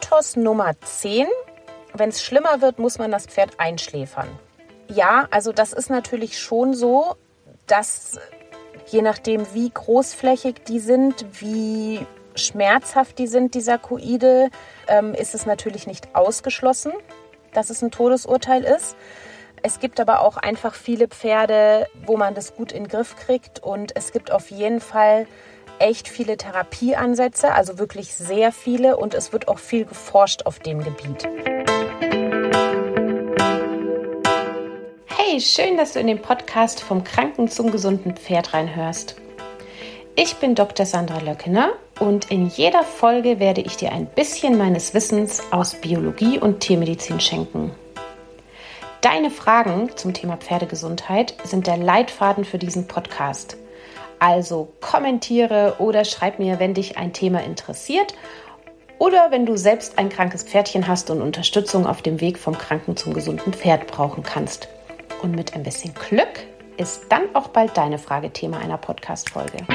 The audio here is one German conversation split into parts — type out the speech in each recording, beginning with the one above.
Mythos Nummer 10. Wenn es schlimmer wird, muss man das Pferd einschläfern. Ja, also das ist natürlich schon so, dass je nachdem, wie großflächig die sind, wie schmerzhaft die sind, die Sarkoide, ähm, ist es natürlich nicht ausgeschlossen, dass es ein Todesurteil ist. Es gibt aber auch einfach viele Pferde, wo man das gut in den Griff kriegt und es gibt auf jeden Fall echt viele Therapieansätze, also wirklich sehr viele und es wird auch viel geforscht auf dem Gebiet. Hey, schön, dass du in den Podcast vom Kranken zum gesunden Pferd reinhörst. Ich bin Dr. Sandra Löckener und in jeder Folge werde ich dir ein bisschen meines Wissens aus Biologie und Tiermedizin schenken. Deine Fragen zum Thema Pferdegesundheit sind der Leitfaden für diesen Podcast. Also kommentiere oder schreib mir, wenn dich ein Thema interessiert oder wenn du selbst ein krankes Pferdchen hast und Unterstützung auf dem Weg vom kranken zum gesunden Pferd brauchen kannst. Und mit ein bisschen Glück ist dann auch bald deine Frage Thema einer Podcast-Folge.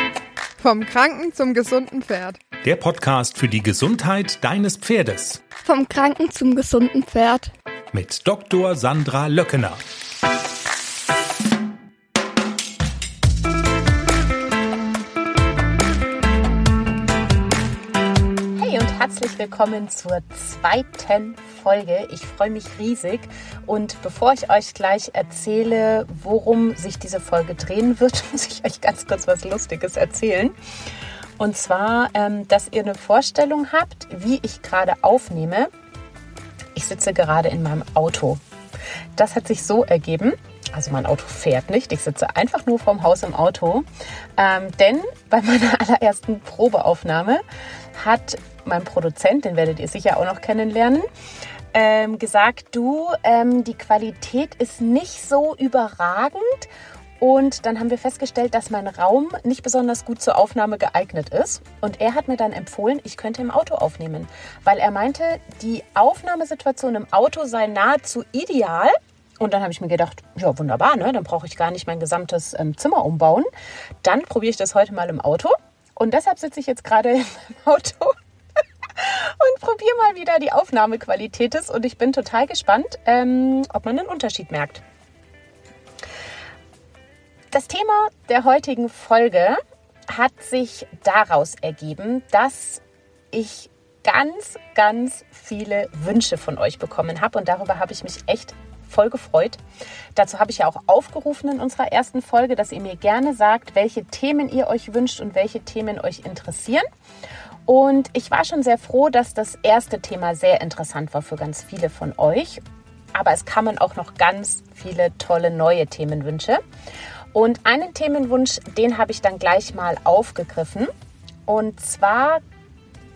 Vom Kranken zum gesunden Pferd. Der Podcast für die Gesundheit deines Pferdes. Vom Kranken zum gesunden Pferd mit Dr. Sandra Löckener. Herzlich willkommen zur zweiten Folge. Ich freue mich riesig und bevor ich euch gleich erzähle, worum sich diese Folge drehen wird, muss ich euch ganz kurz was Lustiges erzählen. Und zwar, ähm, dass ihr eine Vorstellung habt, wie ich gerade aufnehme ich sitze gerade in meinem Auto. Das hat sich so ergeben. Also mein Auto fährt nicht. Ich sitze einfach nur vorm Haus im Auto. Ähm, denn bei meiner allerersten Probeaufnahme hat mein Produzent, den werdet ihr sicher auch noch kennenlernen, ähm, gesagt, du, ähm, die Qualität ist nicht so überragend und dann haben wir festgestellt, dass mein Raum nicht besonders gut zur Aufnahme geeignet ist. Und er hat mir dann empfohlen, ich könnte im Auto aufnehmen, weil er meinte, die Aufnahmesituation im Auto sei nahezu ideal. Und dann habe ich mir gedacht, ja wunderbar, ne? dann brauche ich gar nicht mein gesamtes ähm, Zimmer umbauen. Dann probiere ich das heute mal im Auto. Und deshalb sitze ich jetzt gerade im Auto und probiere mal wieder die Aufnahmequalität ist. Und ich bin total gespannt, ähm, ob man einen Unterschied merkt. Das Thema der heutigen Folge hat sich daraus ergeben, dass ich ganz, ganz viele Wünsche von euch bekommen habe und darüber habe ich mich echt voll gefreut. Dazu habe ich ja auch aufgerufen in unserer ersten Folge, dass ihr mir gerne sagt, welche Themen ihr euch wünscht und welche Themen euch interessieren. Und ich war schon sehr froh, dass das erste Thema sehr interessant war für ganz viele von euch. Aber es kamen auch noch ganz viele tolle neue Themenwünsche. Und einen Themenwunsch, den habe ich dann gleich mal aufgegriffen. Und zwar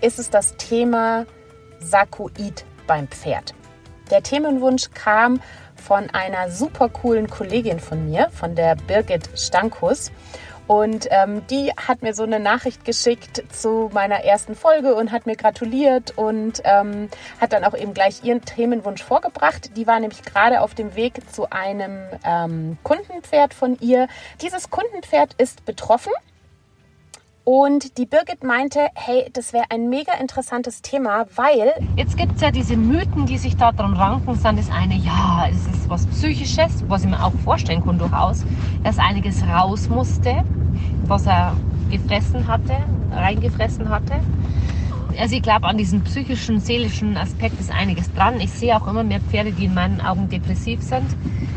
ist es das Thema Sarkoid beim Pferd. Der Themenwunsch kam von einer super coolen Kollegin von mir, von der Birgit Stankus. Und ähm, die hat mir so eine Nachricht geschickt zu meiner ersten Folge und hat mir gratuliert und ähm, hat dann auch eben gleich ihren Themenwunsch vorgebracht. Die war nämlich gerade auf dem Weg zu einem ähm, Kundenpferd von ihr. Dieses Kundenpferd ist betroffen und die Birgit meinte, hey, das wäre ein mega interessantes Thema, weil... Jetzt gibt es ja diese Mythen, die sich daran ranken. Sind das eine, ja, es ist was Psychisches, was ich mir auch vorstellen kann durchaus, dass einiges raus musste, was er gefressen hatte, reingefressen hatte. Also ich glaube, an diesem psychischen, seelischen Aspekt ist einiges dran. Ich sehe auch immer mehr Pferde, die in meinen Augen depressiv sind.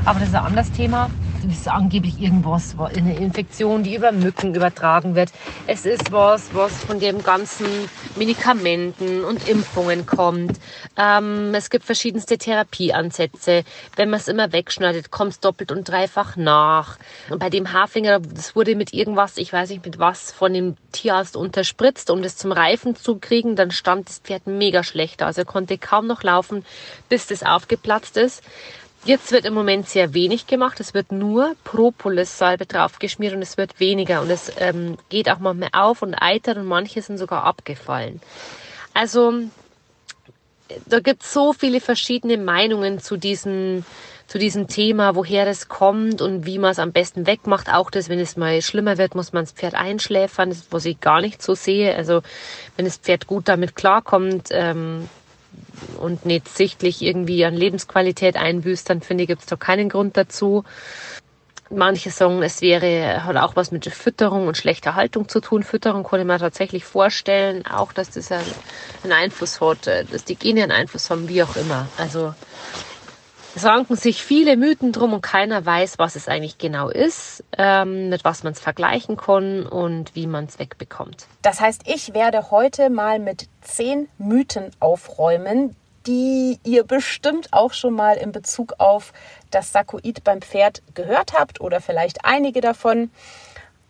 Aber das ist ein anderes Thema ist angeblich irgendwas, eine Infektion, die über Mücken übertragen wird. Es ist was, was von dem ganzen Medikamenten und Impfungen kommt. Ähm, es gibt verschiedenste Therapieansätze. Wenn man es immer wegschneidet, kommt es doppelt und dreifach nach. Und bei dem Haarfinger, das wurde mit irgendwas, ich weiß nicht mit was, von dem Tierarzt unterspritzt, um das zum Reifen zu kriegen. Dann stand das Pferd mega schlecht. Also er konnte kaum noch laufen, bis das aufgeplatzt ist. Jetzt wird im Moment sehr wenig gemacht. Es wird nur Propolis-Salbe draufgeschmiert und es wird weniger. Und es ähm, geht auch manchmal auf und eitert und manche sind sogar abgefallen. Also da gibt es so viele verschiedene Meinungen zu diesem, zu diesem Thema, woher es kommt und wie man es am besten wegmacht. Auch das, wenn es mal schlimmer wird, muss man das Pferd einschläfern, was ich gar nicht so sehe. Also wenn das Pferd gut damit klarkommt, ähm, und nicht sichtlich irgendwie an Lebensqualität einbüßt, dann finde ich, gibt es da keinen Grund dazu. Manche sagen, es wäre, hat auch was mit Fütterung und schlechter Haltung zu tun. Fütterung ich mir tatsächlich vorstellen, auch, dass das einen Einfluss hat, dass die Gene einen Einfluss haben, wie auch immer. Also, es ranken sich viele Mythen drum und keiner weiß, was es eigentlich genau ist, ähm, mit was man es vergleichen kann und wie man es wegbekommt. Das heißt, ich werde heute mal mit zehn Mythen aufräumen, die ihr bestimmt auch schon mal in Bezug auf das Sakoid beim Pferd gehört habt oder vielleicht einige davon.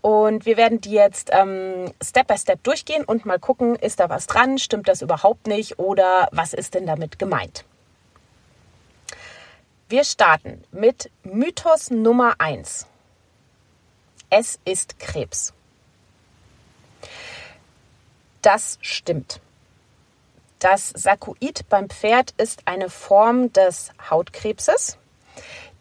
Und wir werden die jetzt ähm, Step by Step durchgehen und mal gucken, ist da was dran, stimmt das überhaupt nicht oder was ist denn damit gemeint? Wir starten mit Mythos Nummer 1. Es ist Krebs. Das stimmt. Das Sarkoid beim Pferd ist eine Form des Hautkrebses.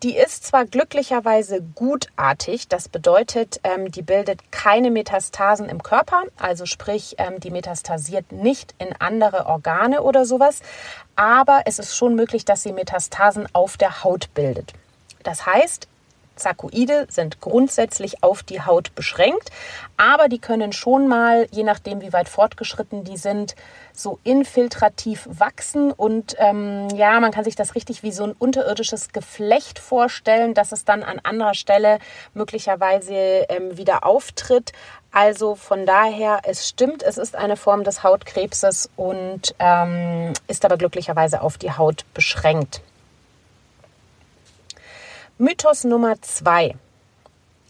Die ist zwar glücklicherweise gutartig, das bedeutet, ähm, die bildet keine Metastasen im Körper, also sprich, ähm, die metastasiert nicht in andere Organe oder sowas, aber es ist schon möglich, dass sie Metastasen auf der Haut bildet. Das heißt, Sarkoide sind grundsätzlich auf die Haut beschränkt, aber die können schon mal, je nachdem wie weit fortgeschritten die sind, so infiltrativ wachsen und ähm, ja, man kann sich das richtig wie so ein unterirdisches Geflecht vorstellen, dass es dann an anderer Stelle möglicherweise ähm, wieder auftritt. Also von daher, es stimmt, es ist eine Form des Hautkrebses und ähm, ist aber glücklicherweise auf die Haut beschränkt. Mythos Nummer zwei.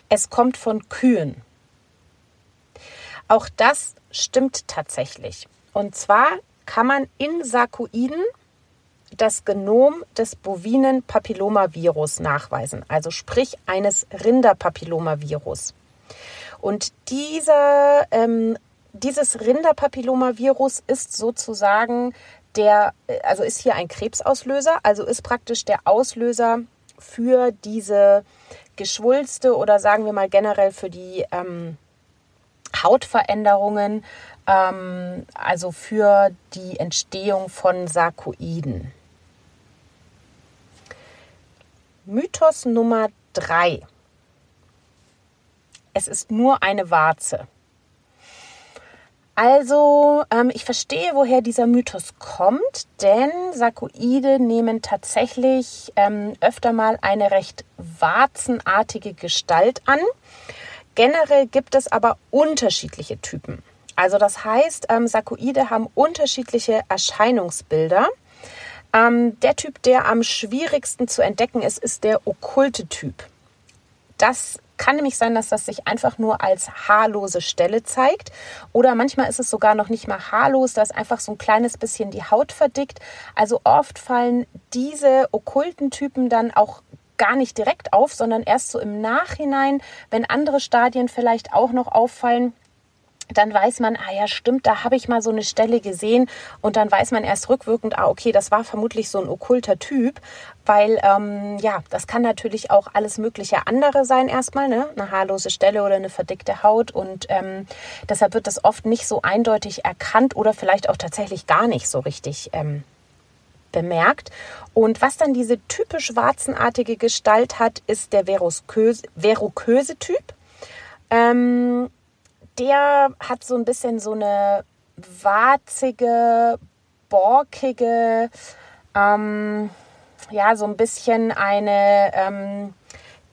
Es kommt von Kühen. Auch das stimmt tatsächlich. Und zwar kann man in Sarkoiden das Genom des bovinen Papillomavirus nachweisen, also sprich eines Rinderpapillomavirus. Und dieser, ähm, dieses Rinderpapillomavirus ist sozusagen der, also ist hier ein Krebsauslöser, also ist praktisch der Auslöser für diese Geschwulste oder sagen wir mal generell für die ähm, Hautveränderungen, ähm, also für die Entstehung von Sarkoiden. Mythos Nummer drei. Es ist nur eine Warze. Also, ähm, ich verstehe, woher dieser Mythos kommt, denn Sarkoide nehmen tatsächlich ähm, öfter mal eine recht warzenartige Gestalt an. Generell gibt es aber unterschiedliche Typen. Also das heißt, ähm, Sarkoide haben unterschiedliche Erscheinungsbilder. Ähm, der Typ, der am schwierigsten zu entdecken ist, ist der okkulte Typ. Das kann nämlich sein, dass das sich einfach nur als haarlose Stelle zeigt. Oder manchmal ist es sogar noch nicht mal haarlos, da ist einfach so ein kleines bisschen die Haut verdickt. Also oft fallen diese okkulten Typen dann auch gar nicht direkt auf, sondern erst so im Nachhinein, wenn andere Stadien vielleicht auch noch auffallen dann weiß man, ah ja, stimmt, da habe ich mal so eine Stelle gesehen und dann weiß man erst rückwirkend, ah, okay, das war vermutlich so ein okkulter Typ, weil ähm, ja, das kann natürlich auch alles mögliche andere sein erstmal, ne? eine haarlose Stelle oder eine verdickte Haut und ähm, deshalb wird das oft nicht so eindeutig erkannt oder vielleicht auch tatsächlich gar nicht so richtig ähm, bemerkt. Und was dann diese typisch warzenartige Gestalt hat, ist der verruköse Typ. Ähm, der hat so ein bisschen so eine warzige, borkige, ähm, ja, so ein bisschen eine ähm,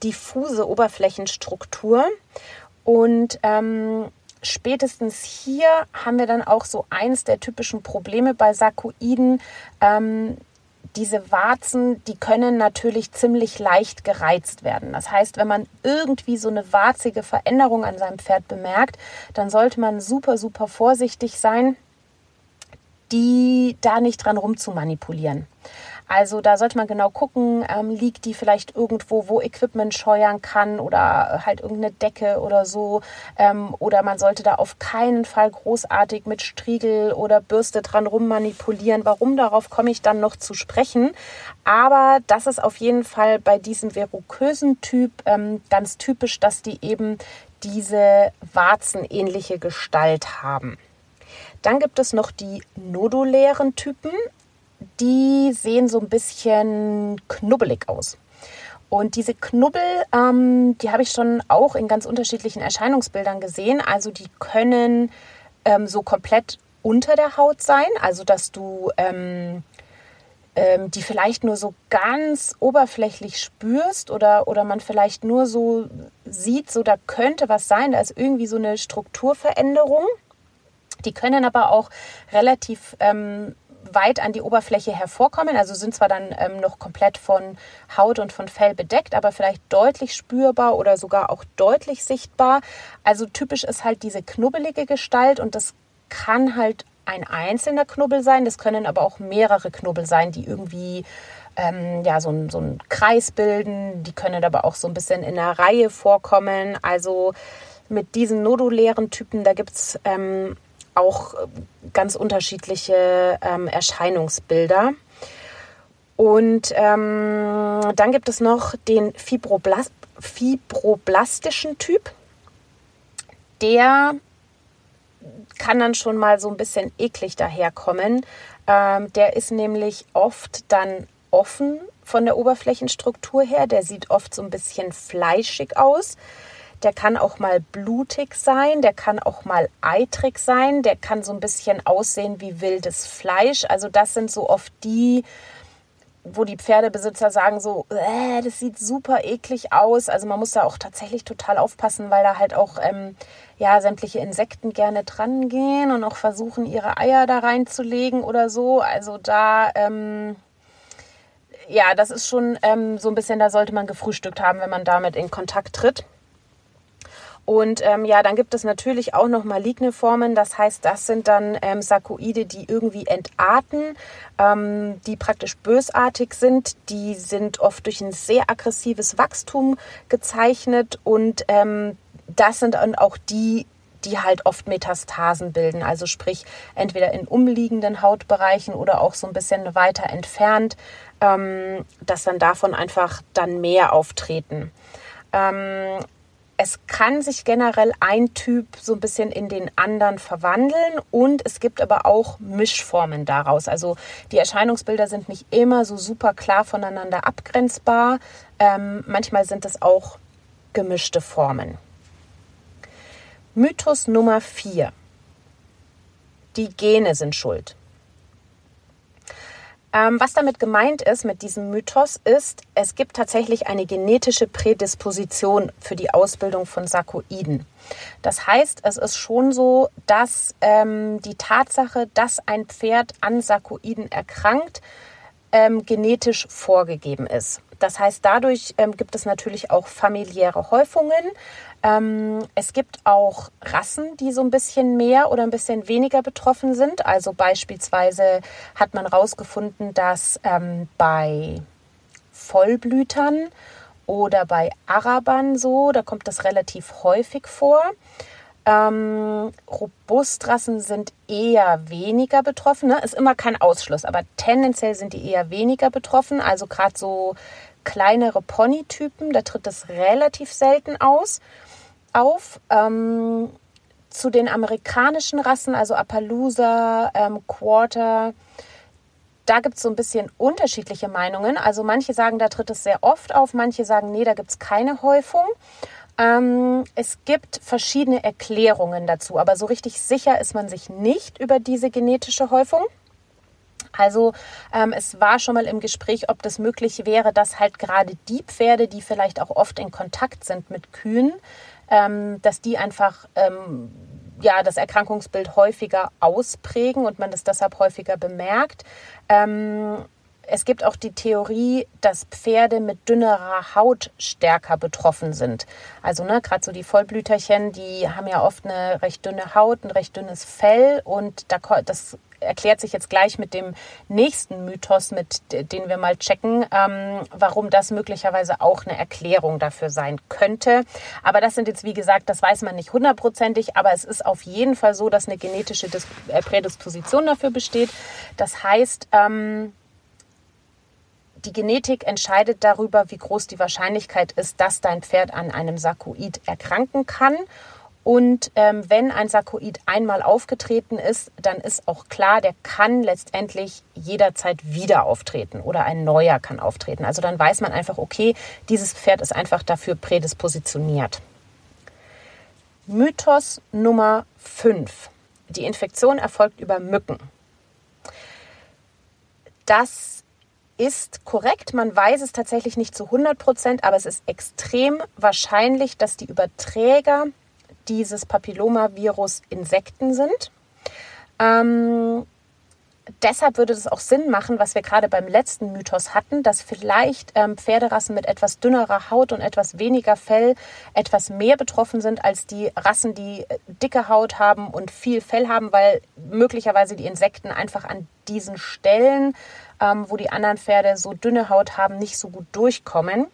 diffuse Oberflächenstruktur. Und ähm, spätestens hier haben wir dann auch so eins der typischen Probleme bei Sarkoiden. Ähm, diese Warzen, die können natürlich ziemlich leicht gereizt werden. Das heißt, wenn man irgendwie so eine warzige Veränderung an seinem Pferd bemerkt, dann sollte man super, super vorsichtig sein, die da nicht dran rumzumanipulieren. Also da sollte man genau gucken, ähm, liegt die vielleicht irgendwo, wo Equipment scheuern kann oder halt irgendeine Decke oder so. Ähm, oder man sollte da auf keinen Fall großartig mit Striegel oder Bürste dran rummanipulieren. Warum, darauf komme ich dann noch zu sprechen. Aber das ist auf jeden Fall bei diesem verrukösen Typ ähm, ganz typisch, dass die eben diese warzenähnliche Gestalt haben. Dann gibt es noch die nodulären Typen. Die sehen so ein bisschen knubbelig aus. Und diese Knubbel, ähm, die habe ich schon auch in ganz unterschiedlichen Erscheinungsbildern gesehen. Also die können ähm, so komplett unter der Haut sein, also dass du ähm, ähm, die vielleicht nur so ganz oberflächlich spürst oder, oder man vielleicht nur so sieht, so da könnte was sein, da ist irgendwie so eine Strukturveränderung. Die können aber auch relativ ähm, weit an die Oberfläche hervorkommen. Also sind zwar dann ähm, noch komplett von Haut und von Fell bedeckt, aber vielleicht deutlich spürbar oder sogar auch deutlich sichtbar. Also typisch ist halt diese knubbelige Gestalt und das kann halt ein einzelner Knubbel sein. Das können aber auch mehrere Knubbel sein, die irgendwie ähm, ja, so, ein, so einen Kreis bilden. Die können aber auch so ein bisschen in einer Reihe vorkommen. Also mit diesen nodulären Typen, da gibt es ähm, auch ganz unterschiedliche ähm, Erscheinungsbilder. Und ähm, dann gibt es noch den Fibroblas fibroblastischen Typ. Der kann dann schon mal so ein bisschen eklig daherkommen. Ähm, der ist nämlich oft dann offen von der Oberflächenstruktur her. Der sieht oft so ein bisschen fleischig aus. Der kann auch mal blutig sein, der kann auch mal eitrig sein, der kann so ein bisschen aussehen wie wildes Fleisch. Also das sind so oft die, wo die Pferdebesitzer sagen so, äh, das sieht super eklig aus. Also man muss da auch tatsächlich total aufpassen, weil da halt auch ähm, ja sämtliche Insekten gerne dran gehen und auch versuchen ihre Eier da reinzulegen oder so. Also da ähm, ja, das ist schon ähm, so ein bisschen, da sollte man gefrühstückt haben, wenn man damit in Kontakt tritt. Und ähm, ja, dann gibt es natürlich auch noch maligne Formen. Das heißt, das sind dann ähm, Sarkoide, die irgendwie entarten, ähm, die praktisch bösartig sind. Die sind oft durch ein sehr aggressives Wachstum gezeichnet. Und ähm, das sind dann auch die, die halt oft Metastasen bilden. Also sprich, entweder in umliegenden Hautbereichen oder auch so ein bisschen weiter entfernt, ähm, dass dann davon einfach dann mehr auftreten. Es kann sich generell ein Typ so ein bisschen in den anderen verwandeln und es gibt aber auch Mischformen daraus. Also die Erscheinungsbilder sind nicht immer so super klar voneinander abgrenzbar. Ähm, manchmal sind es auch gemischte Formen. Mythos Nummer 4. Die Gene sind schuld. Ähm, was damit gemeint ist mit diesem Mythos ist, es gibt tatsächlich eine genetische Prädisposition für die Ausbildung von Sarkoiden. Das heißt, es ist schon so, dass ähm, die Tatsache, dass ein Pferd an Sarkoiden erkrankt, ähm, genetisch vorgegeben ist. Das heißt, dadurch ähm, gibt es natürlich auch familiäre Häufungen. Ähm, es gibt auch Rassen, die so ein bisschen mehr oder ein bisschen weniger betroffen sind. Also beispielsweise hat man herausgefunden, dass ähm, bei Vollblütern oder bei Arabern so, da kommt das relativ häufig vor. Ähm, Robustrassen sind eher weniger betroffen. Ne? Ist immer kein Ausschluss, aber tendenziell sind die eher weniger betroffen. Also gerade so kleinere Ponytypen, da tritt es relativ selten aus auf. Ähm, zu den amerikanischen Rassen, also Appaloosa, ähm, Quarter, da gibt es so ein bisschen unterschiedliche Meinungen. Also manche sagen, da tritt es sehr oft auf, manche sagen, nee, da gibt es keine Häufung. Ähm, es gibt verschiedene Erklärungen dazu, aber so richtig sicher ist man sich nicht über diese genetische Häufung. Also ähm, es war schon mal im Gespräch, ob das möglich wäre, dass halt gerade die Pferde, die vielleicht auch oft in Kontakt sind mit Kühen, ähm, dass die einfach ähm, ja, das Erkrankungsbild häufiger ausprägen und man das deshalb häufiger bemerkt. Ähm, es gibt auch die Theorie, dass Pferde mit dünnerer Haut stärker betroffen sind. Also ne, gerade so die Vollblüterchen, die haben ja oft eine recht dünne Haut, ein recht dünnes Fell und da, das erklärt sich jetzt gleich mit dem nächsten Mythos, mit den wir mal checken, ähm, warum das möglicherweise auch eine Erklärung dafür sein könnte. Aber das sind jetzt, wie gesagt, das weiß man nicht hundertprozentig, aber es ist auf jeden Fall so, dass eine genetische Dis äh, Prädisposition dafür besteht. Das heißt, ähm, die Genetik entscheidet darüber, wie groß die Wahrscheinlichkeit ist, dass dein Pferd an einem Sarkoid erkranken kann. Und ähm, wenn ein Sarkoid einmal aufgetreten ist, dann ist auch klar, der kann letztendlich jederzeit wieder auftreten oder ein neuer kann auftreten. Also dann weiß man einfach, okay, dieses Pferd ist einfach dafür prädispositioniert. Mythos Nummer 5. Die Infektion erfolgt über Mücken. Das ist korrekt. Man weiß es tatsächlich nicht zu 100 Prozent, aber es ist extrem wahrscheinlich, dass die Überträger dieses Papillomavirus Insekten sind. Ähm, deshalb würde es auch Sinn machen, was wir gerade beim letzten Mythos hatten, dass vielleicht ähm, Pferderassen mit etwas dünnerer Haut und etwas weniger Fell etwas mehr betroffen sind als die Rassen, die äh, dicke Haut haben und viel Fell haben, weil möglicherweise die Insekten einfach an diesen Stellen, ähm, wo die anderen Pferde so dünne Haut haben, nicht so gut durchkommen.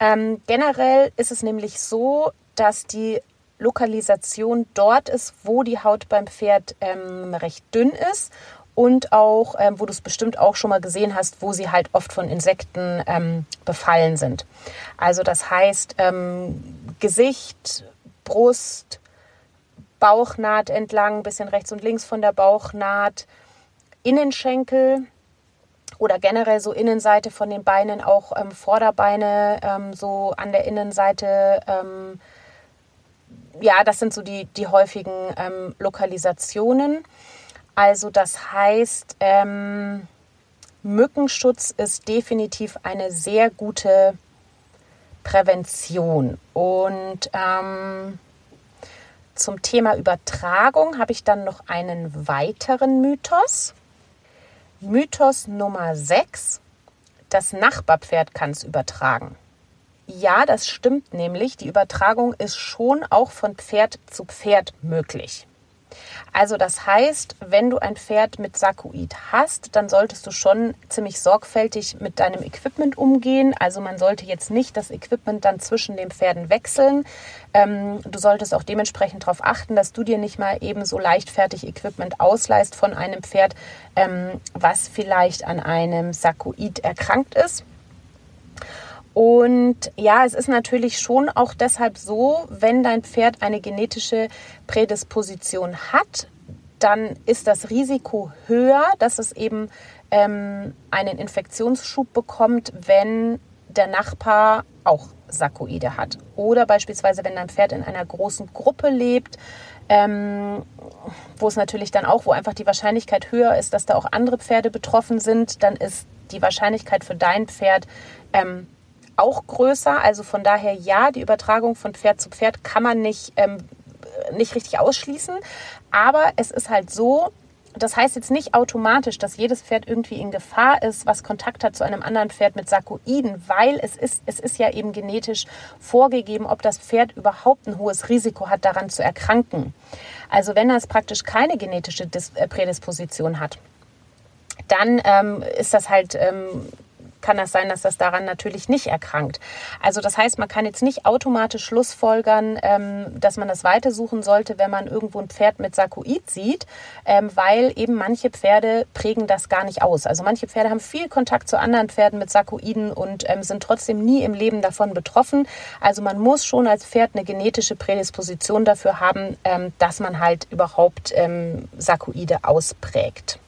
Ähm, generell ist es nämlich so, dass die Lokalisation dort ist, wo die Haut beim Pferd ähm, recht dünn ist und auch, ähm, wo du es bestimmt auch schon mal gesehen hast, wo sie halt oft von Insekten ähm, befallen sind. Also das heißt ähm, Gesicht, Brust, Bauchnaht entlang, bisschen rechts und links von der Bauchnaht, Innenschenkel oder generell so Innenseite von den Beinen, auch ähm, Vorderbeine ähm, so an der Innenseite ja, das sind so die, die häufigen ähm, Lokalisationen. Also das heißt, ähm, Mückenschutz ist definitiv eine sehr gute Prävention. Und ähm, zum Thema Übertragung habe ich dann noch einen weiteren Mythos. Mythos Nummer 6. Das Nachbarpferd kann es übertragen. Ja, das stimmt nämlich. Die Übertragung ist schon auch von Pferd zu Pferd möglich. Also das heißt, wenn du ein Pferd mit Sarkoid hast, dann solltest du schon ziemlich sorgfältig mit deinem Equipment umgehen. Also man sollte jetzt nicht das Equipment dann zwischen den Pferden wechseln. Ähm, du solltest auch dementsprechend darauf achten, dass du dir nicht mal eben so leichtfertig Equipment ausleihst von einem Pferd, ähm, was vielleicht an einem Sarkoid erkrankt ist. Und ja, es ist natürlich schon auch deshalb so, wenn dein Pferd eine genetische Prädisposition hat, dann ist das Risiko höher, dass es eben ähm, einen Infektionsschub bekommt, wenn der Nachbar auch Sarkoide hat. Oder beispielsweise, wenn dein Pferd in einer großen Gruppe lebt, ähm, wo es natürlich dann auch, wo einfach die Wahrscheinlichkeit höher ist, dass da auch andere Pferde betroffen sind, dann ist die Wahrscheinlichkeit für dein Pferd ähm, auch größer. Also von daher ja, die Übertragung von Pferd zu Pferd kann man nicht, ähm, nicht richtig ausschließen. Aber es ist halt so, das heißt jetzt nicht automatisch, dass jedes Pferd irgendwie in Gefahr ist, was Kontakt hat zu einem anderen Pferd mit Sarkoiden, weil es ist, es ist ja eben genetisch vorgegeben, ob das Pferd überhaupt ein hohes Risiko hat, daran zu erkranken. Also wenn es praktisch keine genetische äh, Prädisposition hat, dann ähm, ist das halt ähm, kann das sein, dass das daran natürlich nicht erkrankt. Also das heißt, man kann jetzt nicht automatisch schlussfolgern, ähm, dass man das weitersuchen sollte, wenn man irgendwo ein Pferd mit Sarkoid sieht, ähm, weil eben manche Pferde prägen das gar nicht aus. Also manche Pferde haben viel Kontakt zu anderen Pferden mit Sarkoiden und ähm, sind trotzdem nie im Leben davon betroffen. Also man muss schon als Pferd eine genetische Prädisposition dafür haben, ähm, dass man halt überhaupt ähm, Sarkoide ausprägt.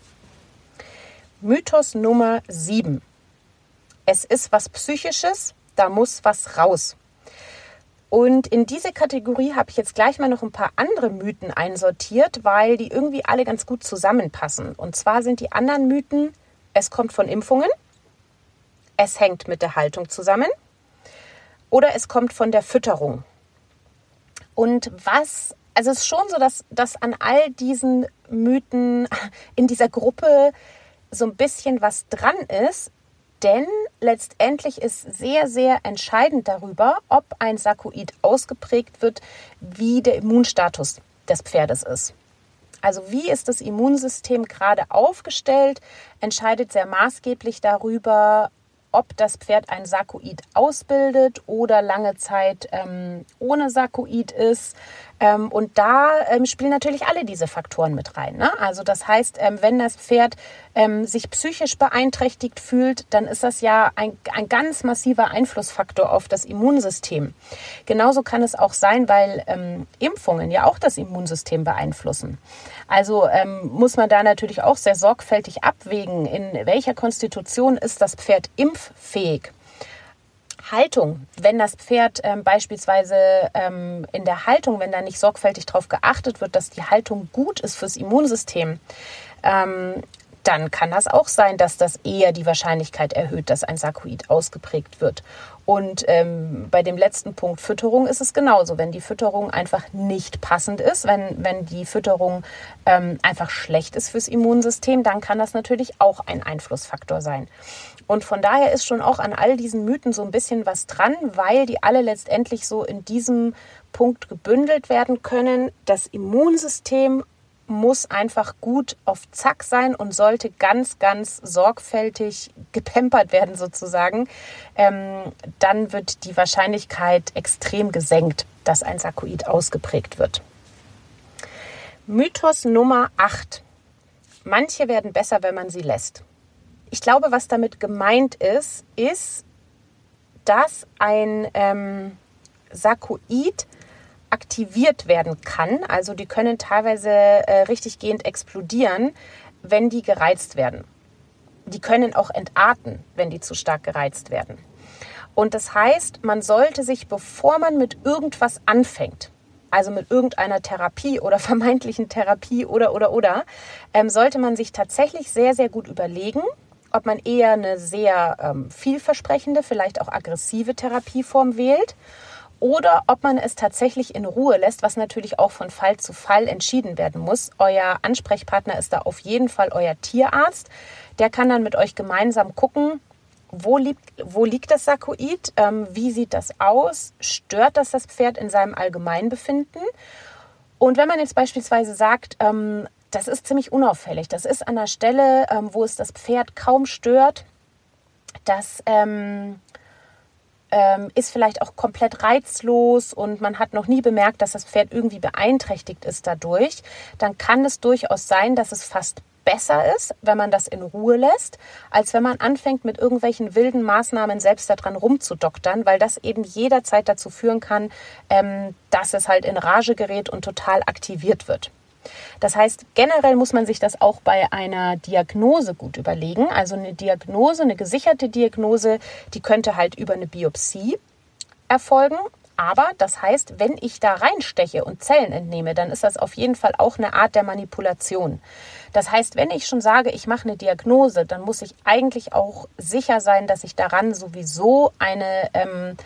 Mythos Nummer 7 es ist was Psychisches, da muss was raus. Und in diese Kategorie habe ich jetzt gleich mal noch ein paar andere Mythen einsortiert, weil die irgendwie alle ganz gut zusammenpassen. Und zwar sind die anderen Mythen, es kommt von Impfungen, es hängt mit der Haltung zusammen oder es kommt von der Fütterung. Und was, also es ist schon so, dass, dass an all diesen Mythen in dieser Gruppe so ein bisschen was dran ist, denn letztendlich ist sehr, sehr entscheidend darüber, ob ein Sarkoid ausgeprägt wird, wie der Immunstatus des Pferdes ist. Also wie ist das Immunsystem gerade aufgestellt, entscheidet sehr maßgeblich darüber, ob das Pferd ein Sarkoid ausbildet oder lange Zeit ähm, ohne Sarkoid ist. Ähm, und da ähm, spielen natürlich alle diese Faktoren mit rein. Ne? Also das heißt, ähm, wenn das Pferd ähm, sich psychisch beeinträchtigt fühlt, dann ist das ja ein, ein ganz massiver Einflussfaktor auf das Immunsystem. Genauso kann es auch sein, weil ähm, Impfungen ja auch das Immunsystem beeinflussen. Also muss man da natürlich auch sehr sorgfältig abwägen, in welcher Konstitution ist das Pferd impffähig. Haltung, wenn das Pferd ähm, beispielsweise ähm, in der Haltung, wenn da nicht sorgfältig darauf geachtet wird, dass die Haltung gut ist fürs Immunsystem, ähm, dann kann das auch sein, dass das eher die Wahrscheinlichkeit erhöht, dass ein Sarkoid ausgeprägt wird. Und ähm, bei dem letzten Punkt Fütterung ist es genauso. Wenn die Fütterung einfach nicht passend ist, wenn, wenn die Fütterung ähm, einfach schlecht ist fürs Immunsystem, dann kann das natürlich auch ein Einflussfaktor sein. Und von daher ist schon auch an all diesen Mythen so ein bisschen was dran, weil die alle letztendlich so in diesem Punkt gebündelt werden können. Das Immunsystem muss einfach gut auf Zack sein und sollte ganz, ganz sorgfältig gepempert werden sozusagen. Ähm, dann wird die Wahrscheinlichkeit extrem gesenkt, dass ein Sarkoid ausgeprägt wird. Mythos Nummer 8. Manche werden besser, wenn man sie lässt. Ich glaube, was damit gemeint ist, ist, dass ein ähm, Sarkoid aktiviert werden kann. Also die können teilweise äh, richtiggehend explodieren, wenn die gereizt werden. Die können auch entarten, wenn die zu stark gereizt werden. Und das heißt, man sollte sich, bevor man mit irgendwas anfängt, also mit irgendeiner Therapie oder vermeintlichen Therapie oder oder oder, ähm, sollte man sich tatsächlich sehr, sehr gut überlegen, ob man eher eine sehr ähm, vielversprechende, vielleicht auch aggressive Therapieform wählt oder ob man es tatsächlich in Ruhe lässt, was natürlich auch von Fall zu Fall entschieden werden muss. Euer Ansprechpartner ist da auf jeden Fall euer Tierarzt. Der kann dann mit euch gemeinsam gucken, wo liegt, wo liegt das Sarkoid, ähm, wie sieht das aus, stört das das Pferd in seinem Allgemeinbefinden. Und wenn man jetzt beispielsweise sagt, ähm, das ist ziemlich unauffällig, das ist an der Stelle, ähm, wo es das Pferd kaum stört, das ähm, ähm, ist vielleicht auch komplett reizlos und man hat noch nie bemerkt, dass das Pferd irgendwie beeinträchtigt ist dadurch, dann kann es durchaus sein, dass es fast besser ist, wenn man das in Ruhe lässt, als wenn man anfängt, mit irgendwelchen wilden Maßnahmen selbst daran rumzudoktern, weil das eben jederzeit dazu führen kann, ähm, dass es halt in Rage gerät und total aktiviert wird. Das heißt, generell muss man sich das auch bei einer Diagnose gut überlegen. Also eine Diagnose, eine gesicherte Diagnose, die könnte halt über eine Biopsie erfolgen. Aber das heißt, wenn ich da reinsteche und Zellen entnehme, dann ist das auf jeden Fall auch eine Art der Manipulation. Das heißt, wenn ich schon sage, ich mache eine Diagnose, dann muss ich eigentlich auch sicher sein, dass ich daran sowieso eine ähm,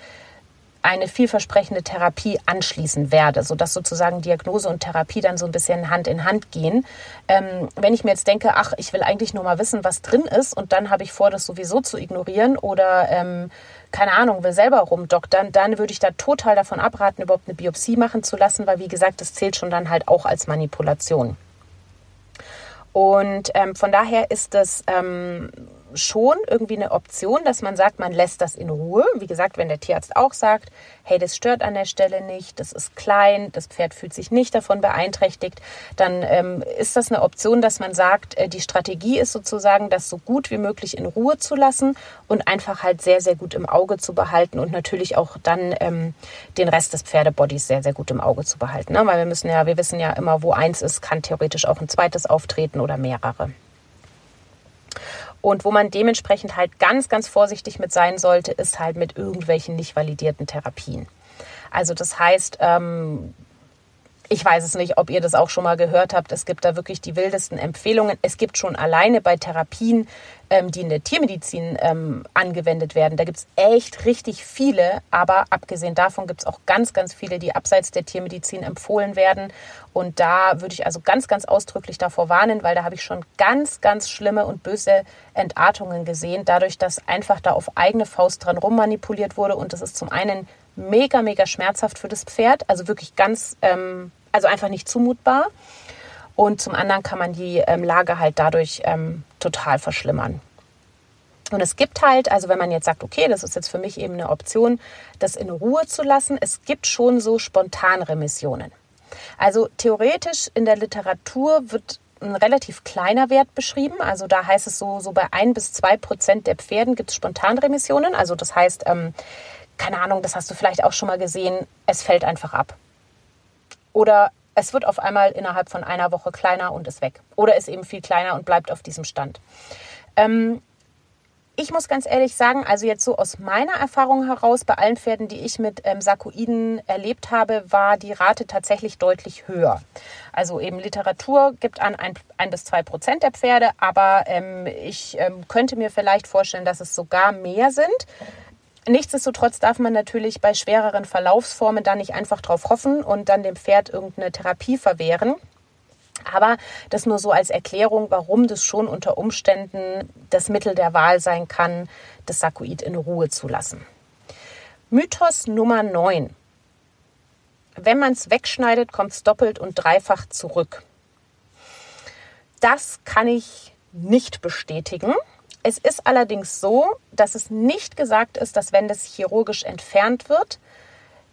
eine vielversprechende Therapie anschließen werde, sodass sozusagen Diagnose und Therapie dann so ein bisschen Hand in Hand gehen. Ähm, wenn ich mir jetzt denke, ach, ich will eigentlich nur mal wissen, was drin ist und dann habe ich vor, das sowieso zu ignorieren oder ähm, keine Ahnung, will selber rumdoktern, dann würde ich da total davon abraten, überhaupt eine Biopsie machen zu lassen, weil wie gesagt, das zählt schon dann halt auch als Manipulation. Und ähm, von daher ist es ähm, schon irgendwie eine Option, dass man sagt, man lässt das in Ruhe. Wie gesagt, wenn der Tierarzt auch sagt, hey, das stört an der Stelle nicht, das ist klein, das Pferd fühlt sich nicht davon beeinträchtigt, dann ähm, ist das eine Option, dass man sagt, äh, die Strategie ist sozusagen, das so gut wie möglich in Ruhe zu lassen und einfach halt sehr, sehr gut im Auge zu behalten und natürlich auch dann ähm, den Rest des Pferdebodies sehr, sehr gut im Auge zu behalten. Ne? Weil wir müssen ja, wir wissen ja immer, wo eins ist, kann theoretisch auch ein zweites auftreten oder mehrere und wo man dementsprechend halt ganz, ganz vorsichtig mit sein sollte, ist halt mit irgendwelchen nicht validierten Therapien. Also das heißt, ähm, ich weiß es nicht, ob ihr das auch schon mal gehört habt. Es gibt da wirklich die wildesten Empfehlungen. Es gibt schon alleine bei Therapien, ähm, die in der Tiermedizin ähm, angewendet werden, da gibt es echt richtig viele. Aber abgesehen davon gibt es auch ganz, ganz viele, die abseits der Tiermedizin empfohlen werden. Und da würde ich also ganz, ganz ausdrücklich davor warnen, weil da habe ich schon ganz, ganz schlimme und böse Entartungen gesehen, dadurch, dass einfach da auf eigene Faust dran rummanipuliert wurde. Und das ist zum einen mega, mega schmerzhaft für das Pferd, also wirklich ganz ähm, also einfach nicht zumutbar. Und zum anderen kann man die ähm, Lage halt dadurch ähm, total verschlimmern. Und es gibt halt, also wenn man jetzt sagt, okay, das ist jetzt für mich eben eine Option, das in Ruhe zu lassen, es gibt schon so Spontanremissionen. Also theoretisch in der Literatur wird ein relativ kleiner Wert beschrieben. Also da heißt es so, so bei ein bis zwei Prozent der Pferden gibt es Spontanremissionen. Also das heißt, ähm, keine Ahnung, das hast du vielleicht auch schon mal gesehen, es fällt einfach ab. Oder es wird auf einmal innerhalb von einer Woche kleiner und ist weg. Oder ist eben viel kleiner und bleibt auf diesem Stand. Ähm, ich muss ganz ehrlich sagen, also jetzt so aus meiner Erfahrung heraus, bei allen Pferden, die ich mit ähm, Sarkoiden erlebt habe, war die Rate tatsächlich deutlich höher. Also eben Literatur gibt an ein, ein bis zwei Prozent der Pferde, aber ähm, ich ähm, könnte mir vielleicht vorstellen, dass es sogar mehr sind. Nichtsdestotrotz darf man natürlich bei schwereren Verlaufsformen da nicht einfach drauf hoffen und dann dem Pferd irgendeine Therapie verwehren. Aber das nur so als Erklärung, warum das schon unter Umständen das Mittel der Wahl sein kann, das Sarkoid in Ruhe zu lassen. Mythos Nummer 9. Wenn man es wegschneidet, kommt es doppelt und dreifach zurück. Das kann ich nicht bestätigen. Es ist allerdings so, dass es nicht gesagt ist, dass wenn das chirurgisch entfernt wird,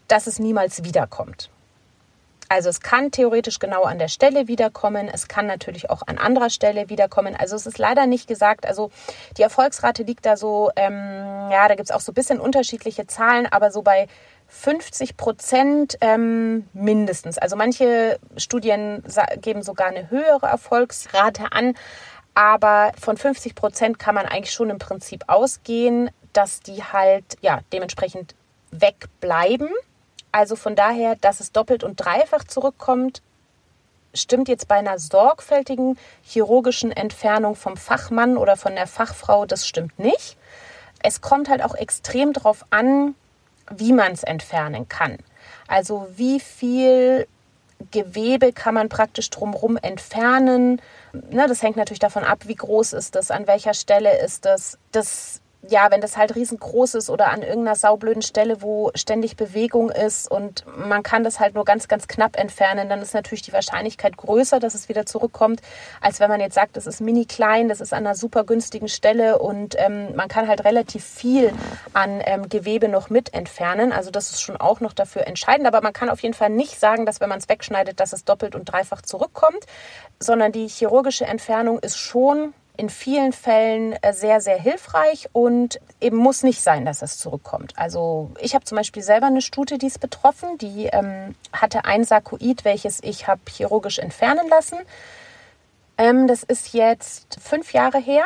dass es niemals wiederkommt. Also es kann theoretisch genau an der Stelle wiederkommen, es kann natürlich auch an anderer Stelle wiederkommen. Also es ist leider nicht gesagt, also die Erfolgsrate liegt da so, ähm, ja, da gibt es auch so ein bisschen unterschiedliche Zahlen, aber so bei 50 Prozent ähm, mindestens. Also manche Studien geben sogar eine höhere Erfolgsrate an, aber von 50 Prozent kann man eigentlich schon im Prinzip ausgehen, dass die halt ja dementsprechend wegbleiben. Also von daher, dass es doppelt und dreifach zurückkommt, stimmt jetzt bei einer sorgfältigen chirurgischen Entfernung vom Fachmann oder von der Fachfrau, das stimmt nicht. Es kommt halt auch extrem darauf an, wie man es entfernen kann. Also wie viel Gewebe kann man praktisch drumherum entfernen. Ne, das hängt natürlich davon ab, wie groß ist das, an welcher Stelle ist das. Das ja, wenn das halt riesengroß ist oder an irgendeiner saublöden Stelle, wo ständig Bewegung ist und man kann das halt nur ganz, ganz knapp entfernen, dann ist natürlich die Wahrscheinlichkeit größer, dass es wieder zurückkommt, als wenn man jetzt sagt, das ist mini klein, das ist an einer super günstigen Stelle und ähm, man kann halt relativ viel an ähm, Gewebe noch mit entfernen. Also das ist schon auch noch dafür entscheidend. Aber man kann auf jeden Fall nicht sagen, dass wenn man es wegschneidet, dass es doppelt und dreifach zurückkommt, sondern die chirurgische Entfernung ist schon in vielen Fällen äh, sehr, sehr hilfreich und eben muss nicht sein, dass es zurückkommt. Also ich habe zum Beispiel selber eine Stute, die ist betroffen, die ähm, hatte ein Sarkoid, welches ich habe chirurgisch entfernen lassen. Ähm, das ist jetzt fünf Jahre her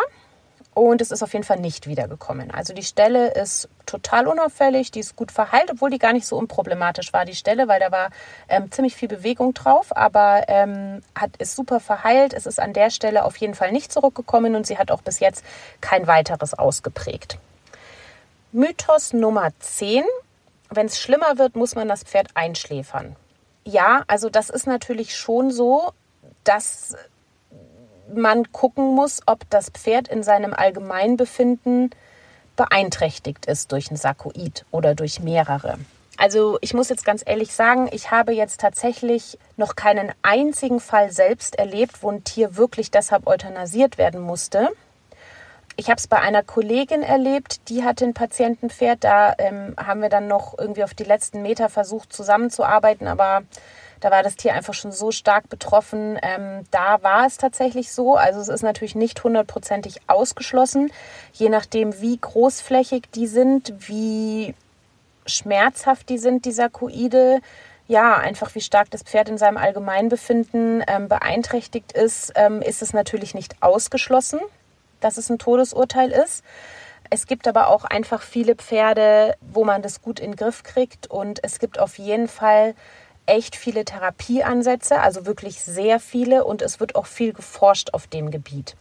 und es ist auf jeden Fall nicht wiedergekommen. Also die Stelle ist total unauffällig, die ist gut verheilt, obwohl die gar nicht so unproblematisch war, die Stelle, weil da war ähm, ziemlich viel Bewegung drauf, aber ähm, hat, ist super verheilt. Es ist an der Stelle auf jeden Fall nicht zurückgekommen und sie hat auch bis jetzt kein weiteres ausgeprägt. Mythos Nummer 10. Wenn es schlimmer wird, muss man das Pferd einschläfern. Ja, also das ist natürlich schon so, dass man gucken muss, ob das Pferd in seinem Allgemeinbefinden beeinträchtigt ist durch ein Sarkoid oder durch mehrere. Also ich muss jetzt ganz ehrlich sagen, ich habe jetzt tatsächlich noch keinen einzigen Fall selbst erlebt, wo ein Tier wirklich deshalb euthanasiert werden musste. Ich habe es bei einer Kollegin erlebt, die hatte ein Patientenpferd. Da ähm, haben wir dann noch irgendwie auf die letzten Meter versucht zusammenzuarbeiten, aber da war das Tier einfach schon so stark betroffen. Ähm, da war es tatsächlich so. Also es ist natürlich nicht hundertprozentig ausgeschlossen, je nachdem, wie großflächig die sind, wie schmerzhaft die sind, die Sarkoide. Ja, einfach wie stark das Pferd in seinem Allgemeinbefinden ähm, beeinträchtigt ist, ähm, ist es natürlich nicht ausgeschlossen, dass es ein Todesurteil ist. Es gibt aber auch einfach viele Pferde, wo man das gut in den Griff kriegt. Und es gibt auf jeden Fall echt viele Therapieansätze, also wirklich sehr viele und es wird auch viel geforscht auf dem Gebiet.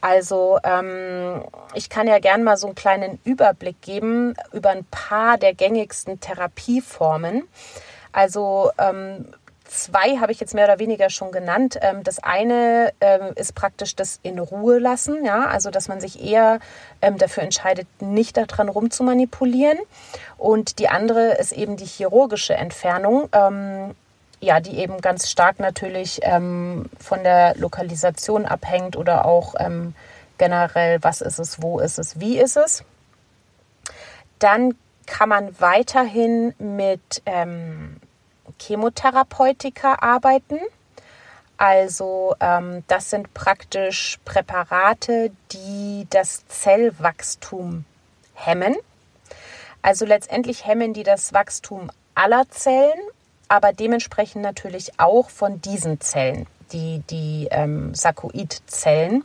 Also ähm, ich kann ja gern mal so einen kleinen Überblick geben über ein paar der gängigsten Therapieformen. Also ähm, zwei habe ich jetzt mehr oder weniger schon genannt. Ähm, das eine ähm, ist praktisch das in Ruhe lassen, ja, also dass man sich eher ähm, dafür entscheidet, nicht daran rumzumanipulieren. Und die andere ist eben die chirurgische Entfernung. Ja, die eben ganz stark natürlich von der Lokalisation abhängt oder auch generell, was ist es, wo ist es, wie ist es. Dann kann man weiterhin mit ähm, Chemotherapeutika arbeiten. Also ähm, das sind praktisch Präparate, die das Zellwachstum hemmen. Also letztendlich hemmen die das Wachstum aller Zellen, aber dementsprechend natürlich auch von diesen Zellen, die, die ähm, Sarkoidzellen.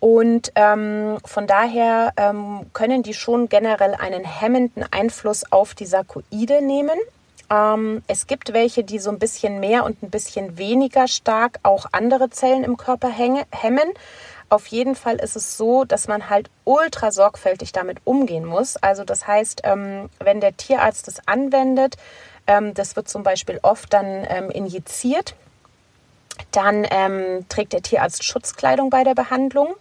Und ähm, von daher ähm, können die schon generell einen hemmenden Einfluss auf die Sarkoide nehmen. Ähm, es gibt welche, die so ein bisschen mehr und ein bisschen weniger stark auch andere Zellen im Körper hemmen. Auf jeden Fall ist es so, dass man halt ultra sorgfältig damit umgehen muss. Also das heißt, ähm, wenn der Tierarzt das anwendet, ähm, das wird zum Beispiel oft dann ähm, injiziert, dann ähm, trägt der Tierarzt Schutzkleidung bei der Behandlung.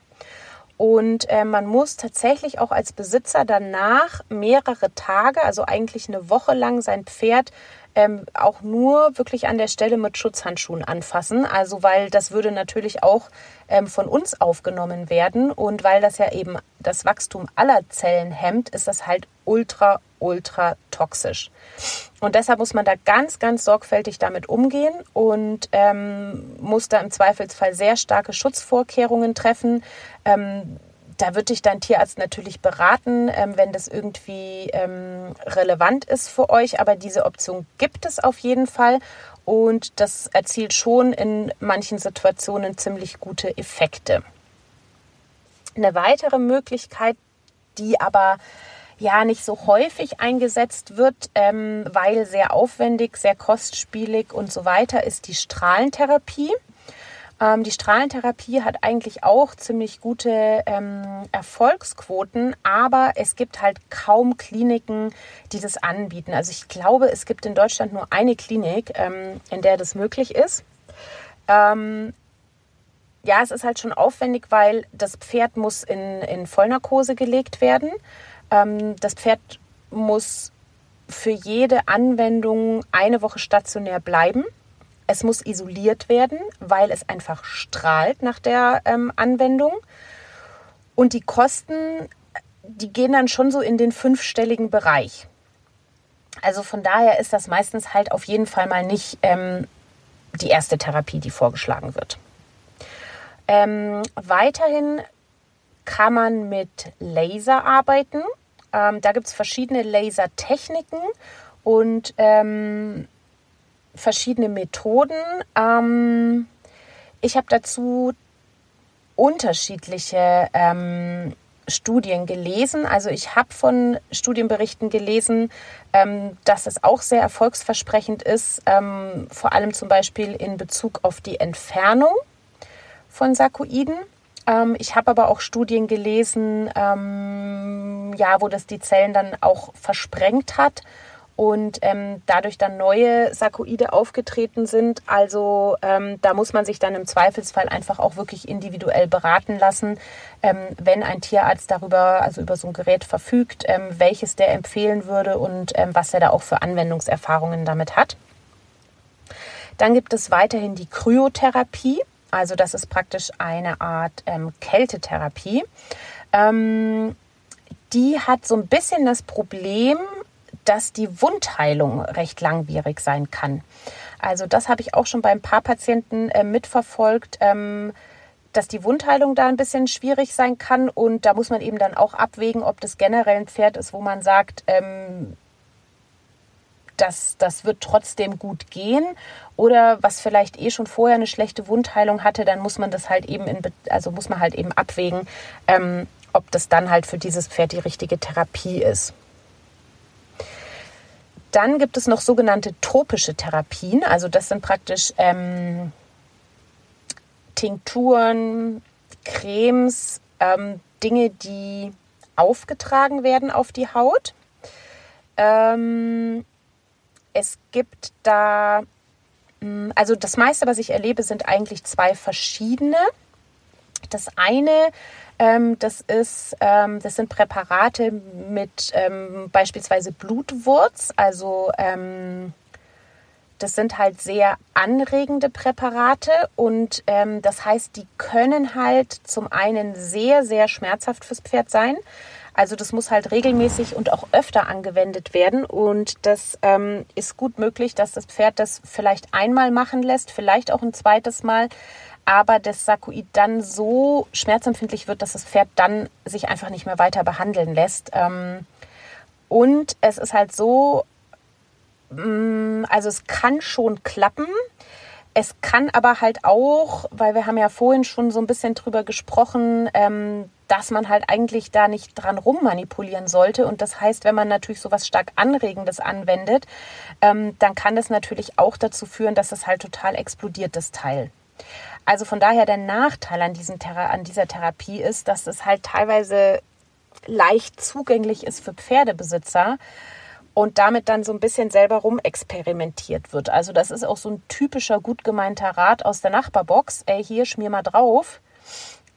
Und äh, man muss tatsächlich auch als Besitzer danach mehrere Tage, also eigentlich eine Woche lang, sein Pferd ähm, auch nur wirklich an der Stelle mit Schutzhandschuhen anfassen. Also weil das würde natürlich auch ähm, von uns aufgenommen werden und weil das ja eben das Wachstum aller Zellen hemmt, ist das halt ultra, ultra toxisch. Und deshalb muss man da ganz, ganz sorgfältig damit umgehen und ähm, muss da im Zweifelsfall sehr starke Schutzvorkehrungen treffen. Ähm, da wird dich dein Tierarzt natürlich beraten, ähm, wenn das irgendwie ähm, relevant ist für euch. Aber diese Option gibt es auf jeden Fall und das erzielt schon in manchen Situationen ziemlich gute Effekte. Eine weitere Möglichkeit, die aber ja nicht so häufig eingesetzt wird, ähm, weil sehr aufwendig, sehr kostspielig und so weiter, ist die Strahlentherapie. Ähm, die Strahlentherapie hat eigentlich auch ziemlich gute ähm, Erfolgsquoten, aber es gibt halt kaum Kliniken, die das anbieten. Also ich glaube, es gibt in Deutschland nur eine Klinik, ähm, in der das möglich ist. Ähm, ja, es ist halt schon aufwendig, weil das Pferd muss in, in Vollnarkose gelegt werden. Ähm, das Pferd muss für jede Anwendung eine Woche stationär bleiben. Es muss isoliert werden, weil es einfach strahlt nach der ähm, Anwendung. Und die Kosten, die gehen dann schon so in den fünfstelligen Bereich. Also von daher ist das meistens halt auf jeden Fall mal nicht ähm, die erste Therapie, die vorgeschlagen wird. Ähm, weiterhin kann man mit Laser arbeiten. Ähm, da gibt es verschiedene Lasertechniken und ähm, verschiedene Methoden. Ähm, ich habe dazu unterschiedliche ähm, Studien gelesen. Also ich habe von Studienberichten gelesen, ähm, dass es auch sehr erfolgsversprechend ist, ähm, vor allem zum Beispiel in Bezug auf die Entfernung von Sarkoiden. Ähm, ich habe aber auch Studien gelesen, ähm, ja, wo das die Zellen dann auch versprengt hat und ähm, dadurch dann neue Sarkoide aufgetreten sind. Also ähm, da muss man sich dann im Zweifelsfall einfach auch wirklich individuell beraten lassen, ähm, wenn ein Tierarzt darüber, also über so ein Gerät verfügt, ähm, welches der empfehlen würde und ähm, was er da auch für Anwendungserfahrungen damit hat. Dann gibt es weiterhin die Kryotherapie. Also das ist praktisch eine Art ähm, Kältetherapie. Ähm, die hat so ein bisschen das Problem, dass die Wundheilung recht langwierig sein kann. Also das habe ich auch schon bei ein paar Patienten äh, mitverfolgt, ähm, dass die Wundheilung da ein bisschen schwierig sein kann. Und da muss man eben dann auch abwägen, ob das generell ein Pferd ist, wo man sagt, ähm, das, das wird trotzdem gut gehen. Oder was vielleicht eh schon vorher eine schlechte Wundheilung hatte, dann muss man das halt eben in, also muss man halt eben abwägen, ähm, ob das dann halt für dieses Pferd die richtige Therapie ist. Dann gibt es noch sogenannte tropische Therapien. Also das sind praktisch ähm, Tinkturen, Cremes, ähm, Dinge, die aufgetragen werden auf die Haut. Ähm, es gibt da, hm, also das meiste, was ich erlebe, sind eigentlich zwei verschiedene. Das eine, ähm, das ist, ähm, das sind Präparate mit ähm, beispielsweise Blutwurz, also ähm, das sind halt sehr anregende Präparate und ähm, das heißt, die können halt zum einen sehr, sehr schmerzhaft fürs Pferd sein, Also das muss halt regelmäßig und auch öfter angewendet werden. Und das ähm, ist gut möglich, dass das Pferd das vielleicht einmal machen lässt, vielleicht auch ein zweites Mal. Aber das Sarkoid dann so schmerzempfindlich wird, dass das Pferd dann sich einfach nicht mehr weiter behandeln lässt. Ähm, und es ist halt so, also es kann schon klappen. Es kann aber halt auch, weil wir haben ja vorhin schon so ein bisschen drüber gesprochen, ähm, dass man halt eigentlich da nicht dran rummanipulieren sollte. Und das heißt, wenn man natürlich so was stark Anregendes anwendet, ähm, dann kann das natürlich auch dazu führen, dass es halt total explodiert, das Teil. Also von daher der Nachteil an, diesen an dieser Therapie ist, dass es halt teilweise leicht zugänglich ist für Pferdebesitzer und damit dann so ein bisschen selber rumexperimentiert wird. Also das ist auch so ein typischer gut gemeinter Rat aus der Nachbarbox. Ey, hier schmier mal drauf.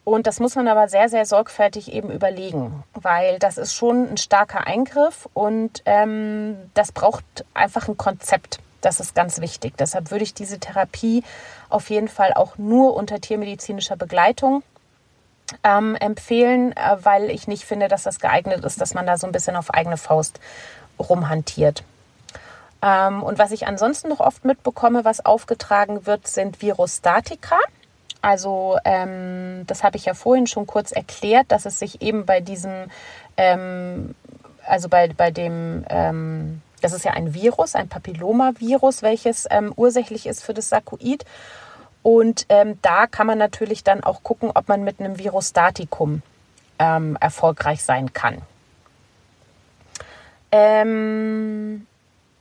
Und das muss man aber sehr, sehr sorgfältig eben überlegen, weil das ist schon ein starker Eingriff und ähm, das braucht einfach ein Konzept. Das ist ganz wichtig. Deshalb würde ich diese Therapie auf jeden Fall auch nur unter tiermedizinischer Begleitung ähm, empfehlen, äh, weil ich nicht finde, dass das geeignet ist, dass man da so ein bisschen auf eigene Faust rumhantiert. Ähm, und was ich ansonsten noch oft mitbekomme, was aufgetragen wird, sind Virostatika. Also ähm, das habe ich ja vorhin schon kurz erklärt, dass es sich eben bei diesem, ähm, also bei, bei dem, ähm, das ist ja ein Virus, ein Papillomavirus, welches ähm, ursächlich ist für das Sarkoid. Und ähm, da kann man natürlich dann auch gucken, ob man mit einem Virostatikum erfolgreich sein kann. Ähm,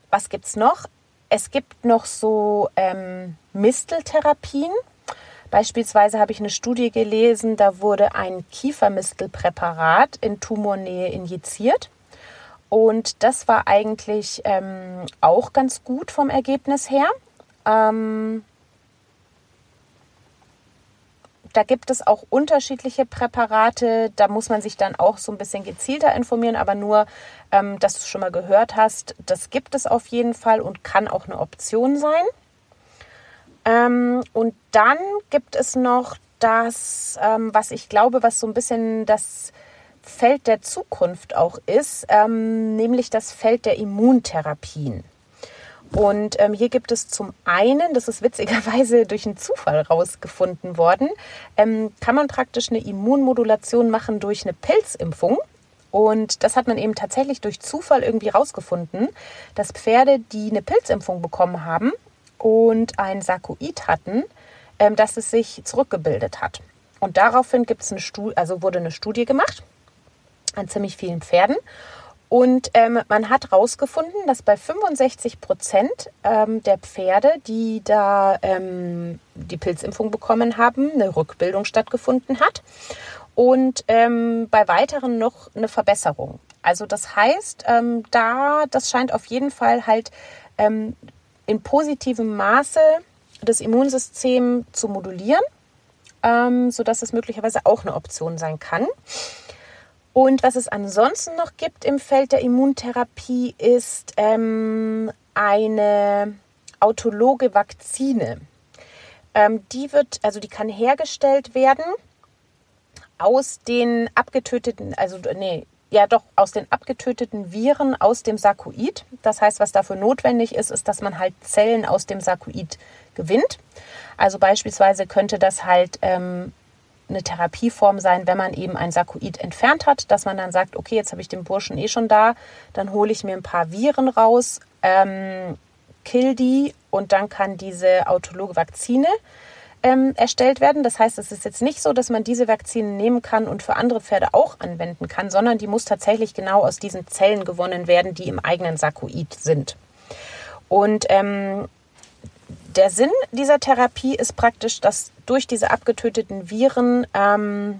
was gibt es noch? Es gibt noch so ähm, Misteltherapien. Beispielsweise habe ich eine Studie gelesen, da wurde ein Kiefermistelpräparat in Tumornähe injiziert. Und das war eigentlich ähm, auch ganz gut vom Ergebnis her. Ähm, da gibt es auch unterschiedliche Präparate. Da muss man sich dann auch so ein bisschen gezielter informieren, aber nur, ähm, dass du es schon mal gehört hast, das gibt es auf jeden Fall und kann auch eine Option sein. Ähm, und dann gibt es noch das, ähm, was ich glaube, was so ein bisschen das Feld der Zukunft auch ist, ähm, nämlich das Feld der Immuntherapien. Und ähm, hier gibt es zum einen, das ist witzigerweise durch einen Zufall rausgefunden worden, ähm, kann man praktisch eine Immunmodulation machen durch eine Pilzimpfung. Und das hat man eben tatsächlich durch Zufall irgendwie rausgefunden, dass Pferde, die eine Pilzimpfung bekommen haben und ein Sarkoid hatten, ähm, dass es sich zurückgebildet hat. Und daraufhin gibt's eine Studie, also wurde eine Studie gemacht an ziemlich vielen Pferden. Und ähm, man hat herausgefunden, dass bei 65 Prozent ähm, der Pferde, die da ähm, die Pilzimpfung bekommen haben, eine Rückbildung stattgefunden hat. Und ähm, bei weiteren noch eine Verbesserung. Also das heißt, ähm, da, das scheint auf jeden Fall halt ähm, in positivem Maße das Immunsystem zu modulieren, sodass es möglicherweise auch eine Option sein kann. Und was es ansonsten noch gibt im Feld der Immuntherapie ist ähm, eine autologe Vakzine. Ähm, die wird, also die kann hergestellt werden aus den abgetöteten, also nee, ja doch aus den abgetöteten Viren aus dem Sarkoid. Das heißt, was dafür notwendig ist, ist, dass man halt Zellen aus dem Sarkoid gewinnt. Also beispielsweise könnte das halt ähm, eine Therapieform sein, wenn man eben ein Sarkoid entfernt hat, dass man dann sagt, okay, jetzt habe ich den Burschen eh schon da, dann hole ich mir ein paar Viren raus, ähm, kill die und dann kann diese autologe Vakzine ähm, erstellt werden. Das heißt, es ist jetzt nicht so, dass man diese Vakzine nehmen kann und für andere Pferde auch anwenden kann, sondern die muss tatsächlich genau aus diesen Zellen gewonnen werden, die im eigenen Sarkoid sind. Und ähm, der Sinn dieser Therapie ist praktisch, dass durch diese abgetöteten Viren ähm,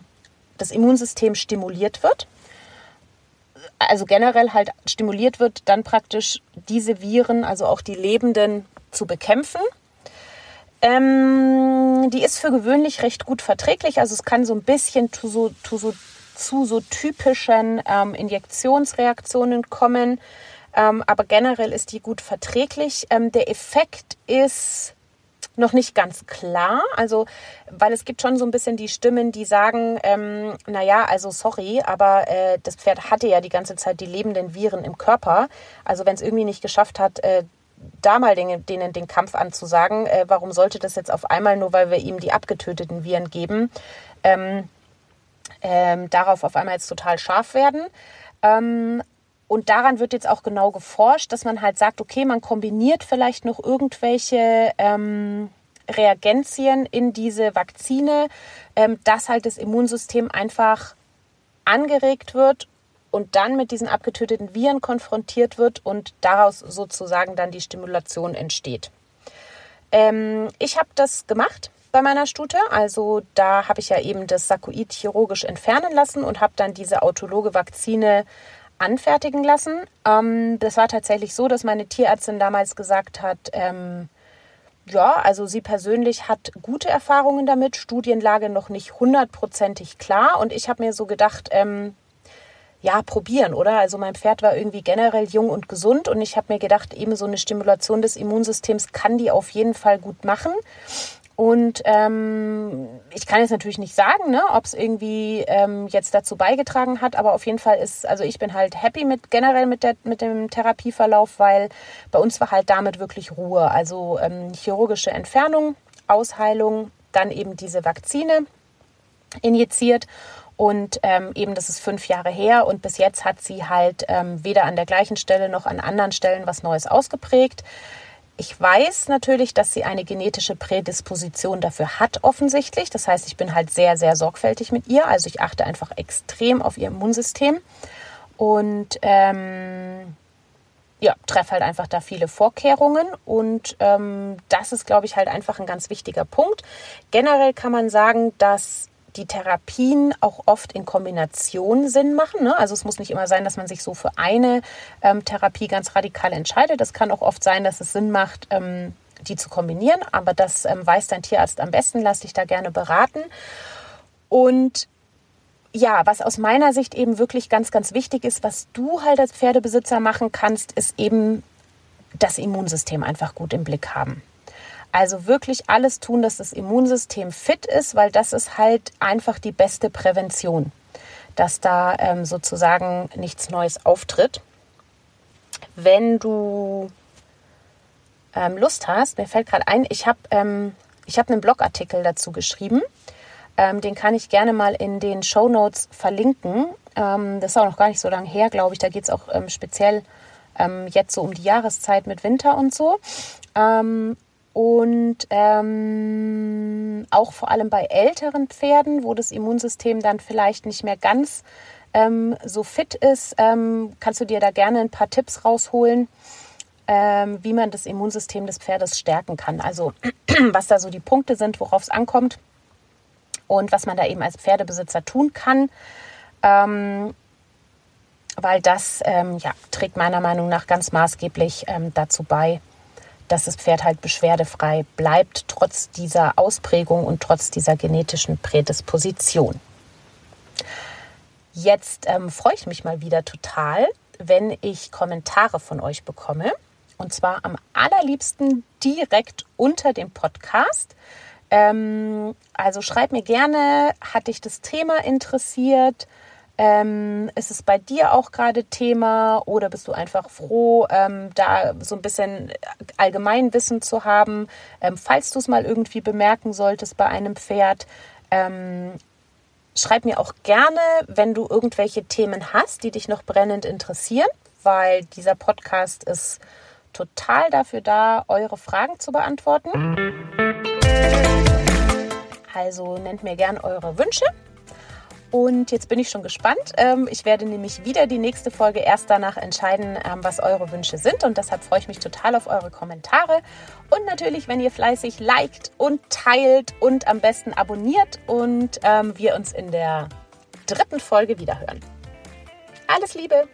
das Immunsystem stimuliert wird. Also generell halt stimuliert wird, dann praktisch diese Viren, also auch die lebenden, zu bekämpfen. Ähm, die ist für gewöhnlich recht gut verträglich. Also es kann so ein bisschen zu so, zu so, zu so typischen ähm, Injektionsreaktionen kommen. Ähm, aber generell ist die gut verträglich. Ähm, der Effekt ist noch nicht ganz klar. Also, weil es gibt schon so ein bisschen die Stimmen, die sagen, ähm, naja, also sorry, aber äh, das Pferd hatte ja die ganze Zeit die lebenden Viren im Körper. Also wenn es irgendwie nicht geschafft hat, äh, da mal denen, denen den Kampf anzusagen, äh, warum sollte das jetzt auf einmal, nur weil wir ihm die abgetöteten Viren geben, ähm, ähm, darauf auf einmal jetzt total scharf werden. Ähm, und daran wird jetzt auch genau geforscht, dass man halt sagt, okay, man kombiniert vielleicht noch irgendwelche ähm, Reagenzien in diese Vakzine, ähm, dass halt das Immunsystem einfach angeregt wird und dann mit diesen abgetöteten Viren konfrontiert wird und daraus sozusagen dann die Stimulation entsteht. Ähm, ich habe das gemacht bei meiner Stute. Also da habe ich ja eben das Sarkoid chirurgisch entfernen lassen und habe dann diese autologe Vakzine anfertigen lassen. Ähm, das war tatsächlich so, dass meine Tierärztin damals gesagt hat, ähm, ja, also sie persönlich hat gute Erfahrungen damit, Studienlage noch nicht hundertprozentig klar. Und ich habe mir so gedacht, ähm, ja, probieren, oder? Also mein Pferd war irgendwie generell jung und gesund und ich habe mir gedacht, eben so eine Stimulation des Immunsystems kann die auf jeden Fall gut machen. Und ähm, ich kann jetzt natürlich nicht sagen, ne, ob es irgendwie ähm, jetzt dazu beigetragen hat, aber auf jeden Fall ist, also ich bin halt happy mit generell mit, der, mit dem Therapieverlauf, weil bei uns war halt damit wirklich Ruhe. Also ähm, chirurgische Entfernung, Ausheilung, dann eben diese Vakzine injiziert. Und ähm, eben, das ist fünf Jahre her und bis jetzt hat sie halt ähm, weder an der gleichen Stelle noch an anderen Stellen was Neues ausgeprägt. Ich weiß natürlich, dass sie eine genetische Prädisposition dafür hat, offensichtlich. Das heißt, ich bin halt sehr, sehr sorgfältig mit ihr. Also ich achte einfach extrem auf ihr Immunsystem und ähm, ja, treffe halt einfach da viele Vorkehrungen. Und ähm, das ist, glaube ich, halt einfach ein ganz wichtiger Punkt. Generell kann man sagen, dass die Therapien auch oft in Kombination Sinn machen. Ne? Also es muss nicht immer sein, dass man sich so für eine ähm, Therapie ganz radikal entscheidet. Es kann auch oft sein, dass es Sinn macht, ähm, die zu kombinieren. Aber das ähm, weiß dein Tierarzt am besten. Lass dich da gerne beraten. Und ja, was aus meiner Sicht eben wirklich ganz, ganz wichtig ist, was du halt als Pferdebesitzer machen kannst, ist eben das Immunsystem einfach gut im Blick haben. Also wirklich alles tun, dass das Immunsystem fit ist, weil das ist halt einfach die beste Prävention, dass da ähm, sozusagen nichts Neues auftritt. Wenn du ähm, Lust hast, mir fällt gerade ein, ich habe ähm, hab einen Blogartikel dazu geschrieben. Ähm, den kann ich gerne mal in den Show Notes verlinken. Ähm, das ist auch noch gar nicht so lange her, glaube ich. Da geht es auch ähm, speziell jetzt so um die Jahreszeit mit Winter und so. Und ähm, auch vor allem bei älteren Pferden, wo das Immunsystem dann vielleicht nicht mehr ganz ähm, so fit ist, ähm, kannst du dir da gerne ein paar Tipps rausholen, ähm, wie man das Immunsystem des Pferdes stärken kann. Also was da so die Punkte sind, worauf es ankommt und was man da eben als Pferdebesitzer tun kann. Ähm, weil das ähm, ja, trägt meiner Meinung nach ganz maßgeblich dazu bei, dass das Pferd halt beschwerdefrei bleibt, trotz dieser Ausprägung und trotz dieser genetischen Prädisposition. Jetzt ähm, freue ich mich mal wieder total, wenn ich Kommentare von euch bekomme. Und zwar am allerliebsten direkt unter dem Podcast. Ähm, also schreib mir gerne, hat dich das Thema interessiert? Ähm, ist es bei dir auch gerade Thema oder bist du einfach froh, ähm, da so ein bisschen Allgemeinwissen zu haben, ähm, falls du es mal irgendwie bemerken solltest bei einem Pferd? Ähm, schreib mir auch gerne, wenn du irgendwelche Themen hast, die dich noch brennend interessieren, weil dieser Podcast ist total dafür da, eure Fragen zu beantworten. Also nennt mir gerne eure Wünsche und jetzt bin ich schon gespannt. Ähm, ich werde nämlich wieder die nächste Folge erst danach entscheiden, ähm, was eure Wünsche sind. Und deshalb freue ich mich total auf eure Kommentare. Und natürlich, wenn ihr fleißig liked und teilt und am besten abonniert und ähm, wir uns in der dritten Folge wiederhören. Alles Liebe!